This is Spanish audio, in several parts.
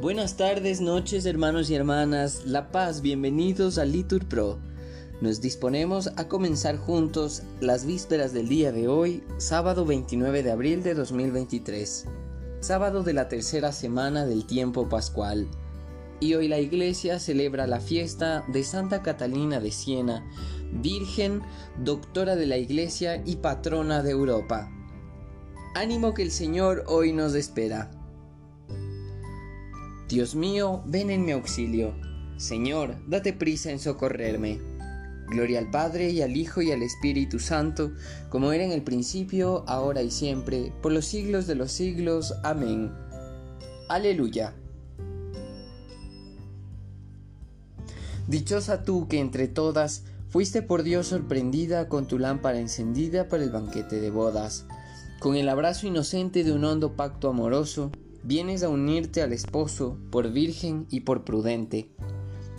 Buenas tardes, noches, hermanos y hermanas, La Paz, bienvenidos a Litur Pro. Nos disponemos a comenzar juntos las vísperas del día de hoy, sábado 29 de abril de 2023, sábado de la tercera semana del tiempo pascual. Y hoy la iglesia celebra la fiesta de Santa Catalina de Siena, Virgen, doctora de la iglesia y patrona de Europa. Ánimo que el Señor hoy nos espera. Dios mío, ven en mi auxilio. Señor, date prisa en socorrerme. Gloria al Padre y al Hijo y al Espíritu Santo, como era en el principio, ahora y siempre, por los siglos de los siglos. Amén. Aleluya. Dichosa tú que entre todas fuiste por Dios sorprendida con tu lámpara encendida para el banquete de bodas, con el abrazo inocente de un hondo pacto amoroso vienes a unirte al esposo por virgen y por prudente.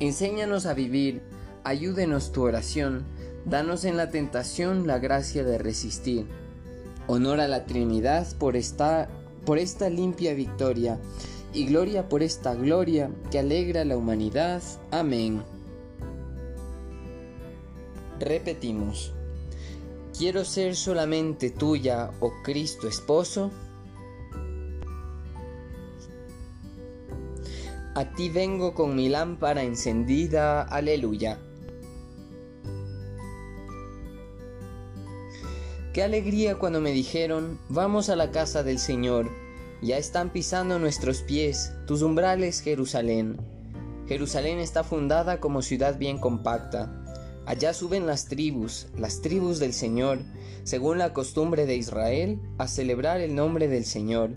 Enséñanos a vivir, ayúdenos tu oración, danos en la tentación la gracia de resistir. Honor a la Trinidad por esta, por esta limpia victoria, y gloria por esta gloria que alegra la humanidad. Amén. Repetimos. Quiero ser solamente tuya, oh Cristo esposo, A ti vengo con mi lámpara encendida, aleluya. Qué alegría cuando me dijeron, vamos a la casa del Señor, ya están pisando nuestros pies tus umbrales, Jerusalén. Jerusalén está fundada como ciudad bien compacta. Allá suben las tribus, las tribus del Señor, según la costumbre de Israel, a celebrar el nombre del Señor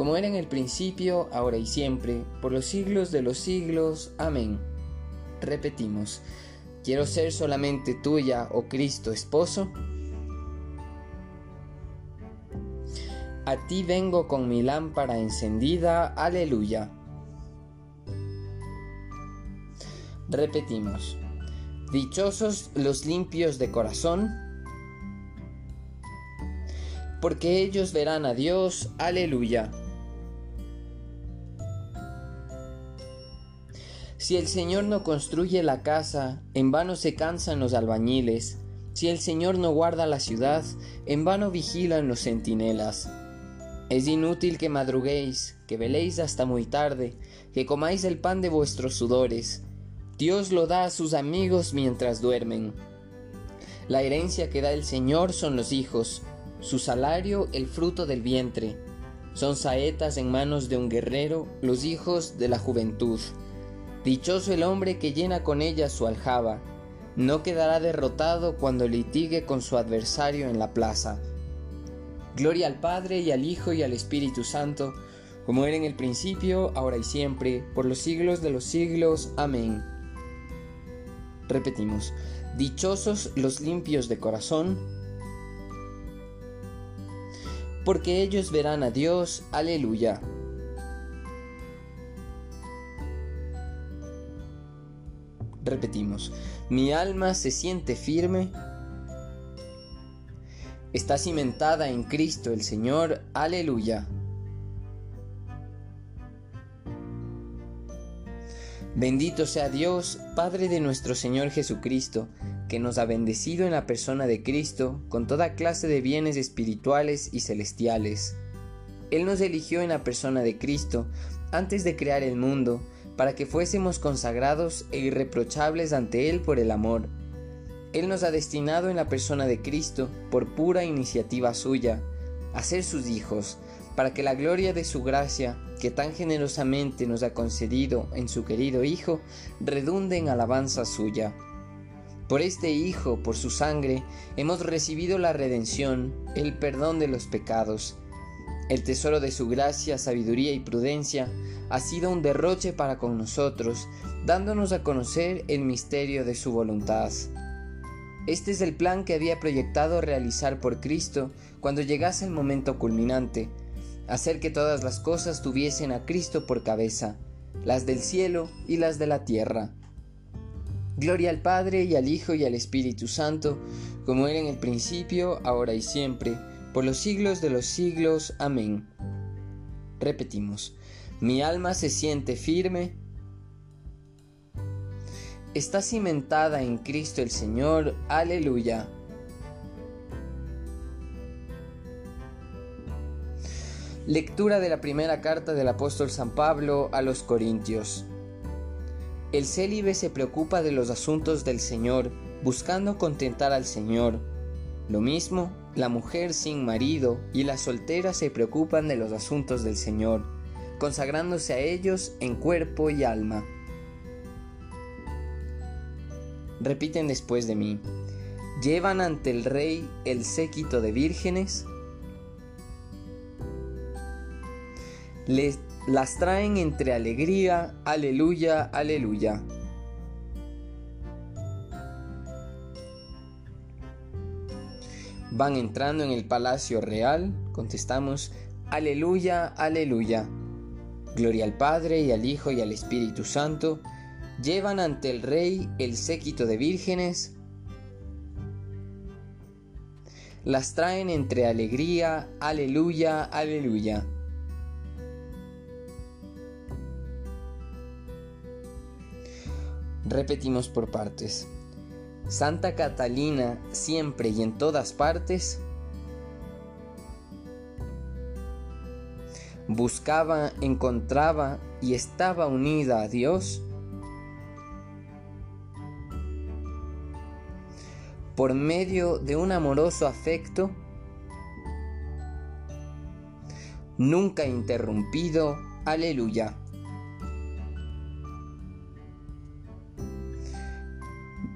como era en el principio, ahora y siempre, por los siglos de los siglos. Amén. Repetimos, quiero ser solamente tuya, oh Cristo esposo. A ti vengo con mi lámpara encendida. Aleluya. Repetimos, dichosos los limpios de corazón, porque ellos verán a Dios. Aleluya. Si el Señor no construye la casa, en vano se cansan los albañiles. Si el Señor no guarda la ciudad, en vano vigilan los centinelas. Es inútil que madruguéis, que veléis hasta muy tarde, que comáis el pan de vuestros sudores. Dios lo da a sus amigos mientras duermen. La herencia que da el Señor son los hijos, su salario el fruto del vientre. Son saetas en manos de un guerrero los hijos de la juventud. Dichoso el hombre que llena con ella su aljaba, no quedará derrotado cuando litigue con su adversario en la plaza. Gloria al Padre y al Hijo y al Espíritu Santo, como era en el principio, ahora y siempre, por los siglos de los siglos. Amén. Repetimos, dichosos los limpios de corazón, porque ellos verán a Dios. Aleluya. Repetimos, mi alma se siente firme, está cimentada en Cristo el Señor. Aleluya. Bendito sea Dios, Padre de nuestro Señor Jesucristo, que nos ha bendecido en la persona de Cristo con toda clase de bienes espirituales y celestiales. Él nos eligió en la persona de Cristo antes de crear el mundo, para que fuésemos consagrados e irreprochables ante Él por el amor. Él nos ha destinado en la persona de Cristo, por pura iniciativa suya, a ser sus hijos, para que la gloria de su gracia, que tan generosamente nos ha concedido en su querido Hijo, redunde en alabanza suya. Por este Hijo, por su sangre, hemos recibido la redención, el perdón de los pecados. El tesoro de su gracia, sabiduría y prudencia ha sido un derroche para con nosotros, dándonos a conocer el misterio de su voluntad. Este es el plan que había proyectado realizar por Cristo cuando llegase el momento culminante, hacer que todas las cosas tuviesen a Cristo por cabeza, las del cielo y las de la tierra. Gloria al Padre y al Hijo y al Espíritu Santo, como era en el principio, ahora y siempre, por los siglos de los siglos. Amén. Repetimos, mi alma se siente firme, está cimentada en Cristo el Señor. Aleluya. Lectura de la primera carta del apóstol San Pablo a los Corintios. El célibe se preocupa de los asuntos del Señor, buscando contentar al Señor. Lo mismo, la mujer sin marido y la soltera se preocupan de los asuntos del Señor, consagrándose a ellos en cuerpo y alma. Repiten después de mí, llevan ante el rey el séquito de vírgenes, les las traen entre alegría, aleluya, aleluya. Van entrando en el palacio real, contestamos, aleluya, aleluya. Gloria al Padre y al Hijo y al Espíritu Santo. Llevan ante el Rey el séquito de vírgenes. Las traen entre alegría, aleluya, aleluya. Repetimos por partes. Santa Catalina siempre y en todas partes buscaba, encontraba y estaba unida a Dios por medio de un amoroso afecto nunca interrumpido. Aleluya.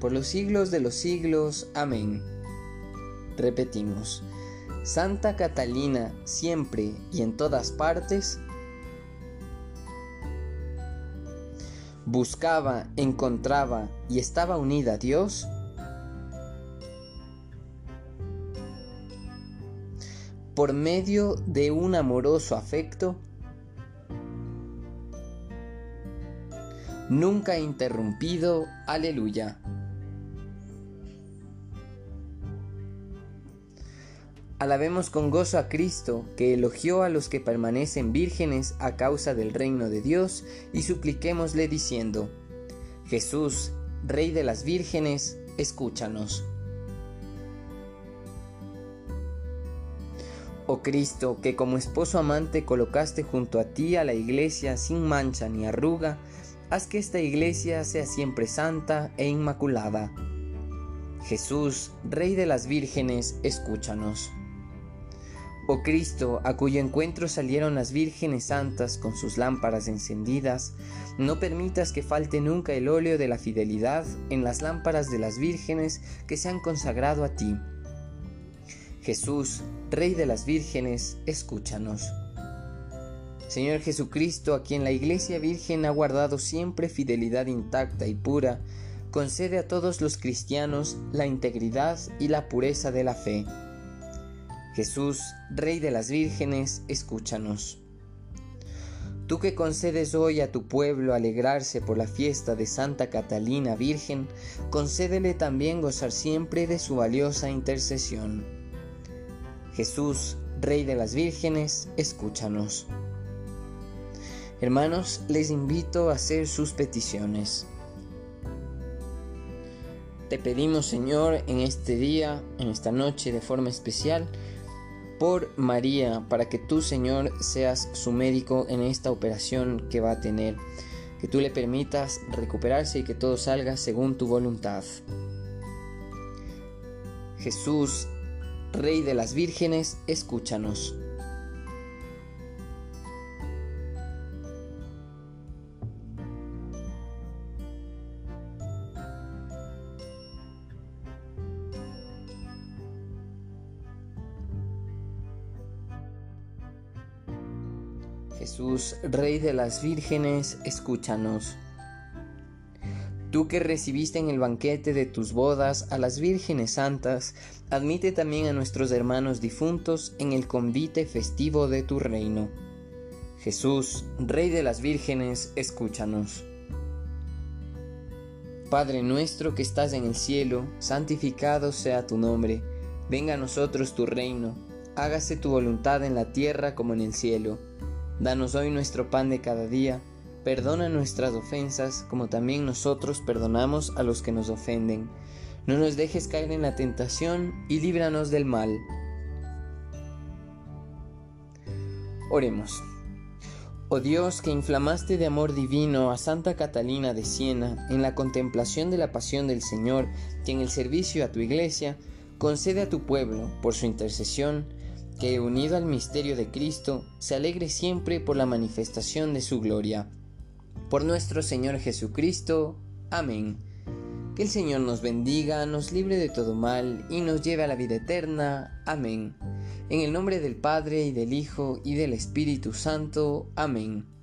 por los siglos de los siglos. Amén. Repetimos, Santa Catalina siempre y en todas partes buscaba, encontraba y estaba unida a Dios por medio de un amoroso afecto nunca interrumpido. Aleluya. Alabemos con gozo a Cristo, que elogió a los que permanecen vírgenes a causa del reino de Dios, y supliquémosle diciendo, Jesús, Rey de las vírgenes, escúchanos. Oh Cristo, que como esposo amante colocaste junto a ti a la iglesia sin mancha ni arruga, haz que esta iglesia sea siempre santa e inmaculada. Jesús, Rey de las vírgenes, escúchanos. Oh Cristo, a cuyo encuentro salieron las vírgenes santas con sus lámparas encendidas, no permitas que falte nunca el óleo de la fidelidad en las lámparas de las vírgenes que se han consagrado a ti. Jesús, Rey de las vírgenes, escúchanos. Señor Jesucristo, a quien la Iglesia Virgen ha guardado siempre fidelidad intacta y pura, concede a todos los cristianos la integridad y la pureza de la fe Jesús, Rey de las vírgenes, escúchanos. Tú que concedes hoy a tu pueblo alegrarse por la fiesta de Santa Catalina Virgen, concédele también gozar siempre de su valiosa intercesión. Jesús, Rey de las Vírgenes, escúchanos. Hermanos, les invito a hacer sus peticiones. Te pedimos, Señor, en este día, en esta noche, de forma especial, por María, para que tú, Señor, seas su médico en esta operación que va a tener. Que tú le permitas recuperarse y que todo salga según tu voluntad. Jesús, Rey de las vírgenes, escúchanos. Jesús, Rey de las vírgenes, escúchanos. Tú que recibiste en el banquete de tus bodas a las vírgenes santas, admite también a nuestros hermanos difuntos en el convite festivo de tu reino. Jesús, Rey de las vírgenes, escúchanos. Padre nuestro que estás en el cielo, santificado sea tu nombre, venga a nosotros tu reino, hágase tu voluntad en la tierra como en el cielo. Danos hoy nuestro pan de cada día, perdona nuestras ofensas como también nosotros perdonamos a los que nos ofenden. No nos dejes caer en la tentación y líbranos del mal. Oremos. Oh Dios, que inflamaste de amor divino a Santa Catalina de Siena en la contemplación de la pasión del Señor y en el servicio a tu iglesia, concede a tu pueblo, por su intercesión, que unido al misterio de Cristo, se alegre siempre por la manifestación de su gloria. Por nuestro Señor Jesucristo. Amén. Que el Señor nos bendiga, nos libre de todo mal y nos lleve a la vida eterna. Amén. En el nombre del Padre y del Hijo y del Espíritu Santo. Amén.